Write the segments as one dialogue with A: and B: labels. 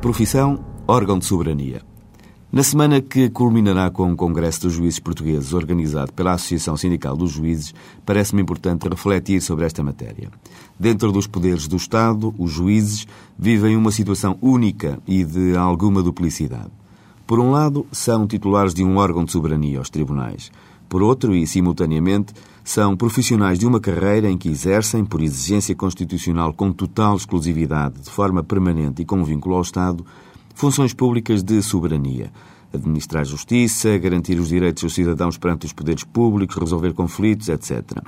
A: Profissão, órgão de soberania. Na semana que culminará com o Congresso dos Juízes Portugueses, organizado pela Associação Sindical dos Juízes, parece-me importante refletir sobre esta matéria. Dentro dos poderes do Estado, os juízes vivem uma situação única e de alguma duplicidade. Por um lado, são titulares de um órgão de soberania, os tribunais. Por outro, e simultaneamente, são profissionais de uma carreira em que exercem, por exigência constitucional com total exclusividade, de forma permanente e com vínculo ao Estado, funções públicas de soberania. Administrar justiça, garantir os direitos dos cidadãos perante os poderes públicos, resolver conflitos, etc.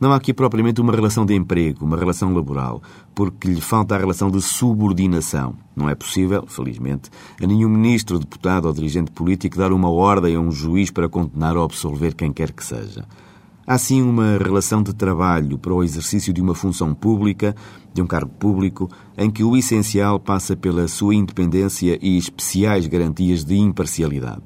A: Não há aqui propriamente uma relação de emprego, uma relação laboral, porque lhe falta a relação de subordinação. Não é possível, felizmente, a nenhum ministro, deputado ou dirigente político dar uma ordem a um juiz para condenar ou absolver quem quer que seja. Há sim uma relação de trabalho para o exercício de uma função pública, de um cargo público, em que o essencial passa pela sua independência e especiais garantias de imparcialidade.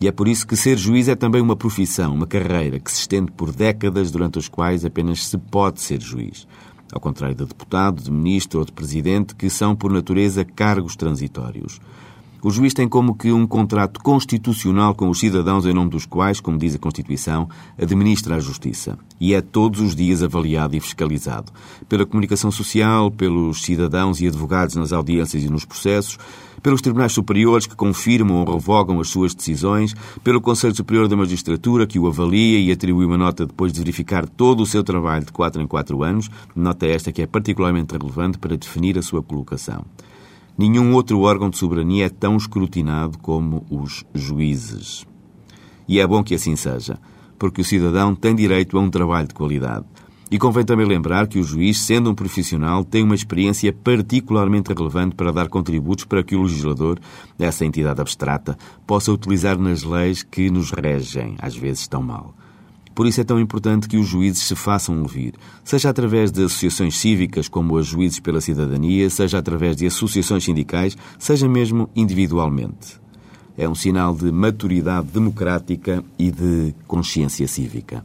A: E é por isso que ser juiz é também uma profissão, uma carreira que se estende por décadas durante as quais apenas se pode ser juiz. Ao contrário de deputado, de ministro ou de presidente, que são, por natureza, cargos transitórios. O juiz tem como que um contrato constitucional com os cidadãos em nome dos quais, como diz a Constituição, administra a justiça. E é todos os dias avaliado e fiscalizado. Pela comunicação social, pelos cidadãos e advogados nas audiências e nos processos, pelos tribunais superiores que confirmam ou revogam as suas decisões, pelo Conselho Superior da Magistratura que o avalia e atribui uma nota depois de verificar todo o seu trabalho de quatro em quatro anos, nota esta que é particularmente relevante para definir a sua colocação. Nenhum outro órgão de soberania é tão escrutinado como os juízes. E é bom que assim seja, porque o cidadão tem direito a um trabalho de qualidade. E convém também lembrar que o juiz, sendo um profissional, tem uma experiência particularmente relevante para dar contributos para que o legislador, essa entidade abstrata, possa utilizar nas leis que nos regem, às vezes tão mal. Por isso é tão importante que os juízes se façam ouvir, seja através de associações cívicas como as Juízes pela Cidadania, seja através de associações sindicais, seja mesmo individualmente. É um sinal de maturidade democrática e de consciência cívica.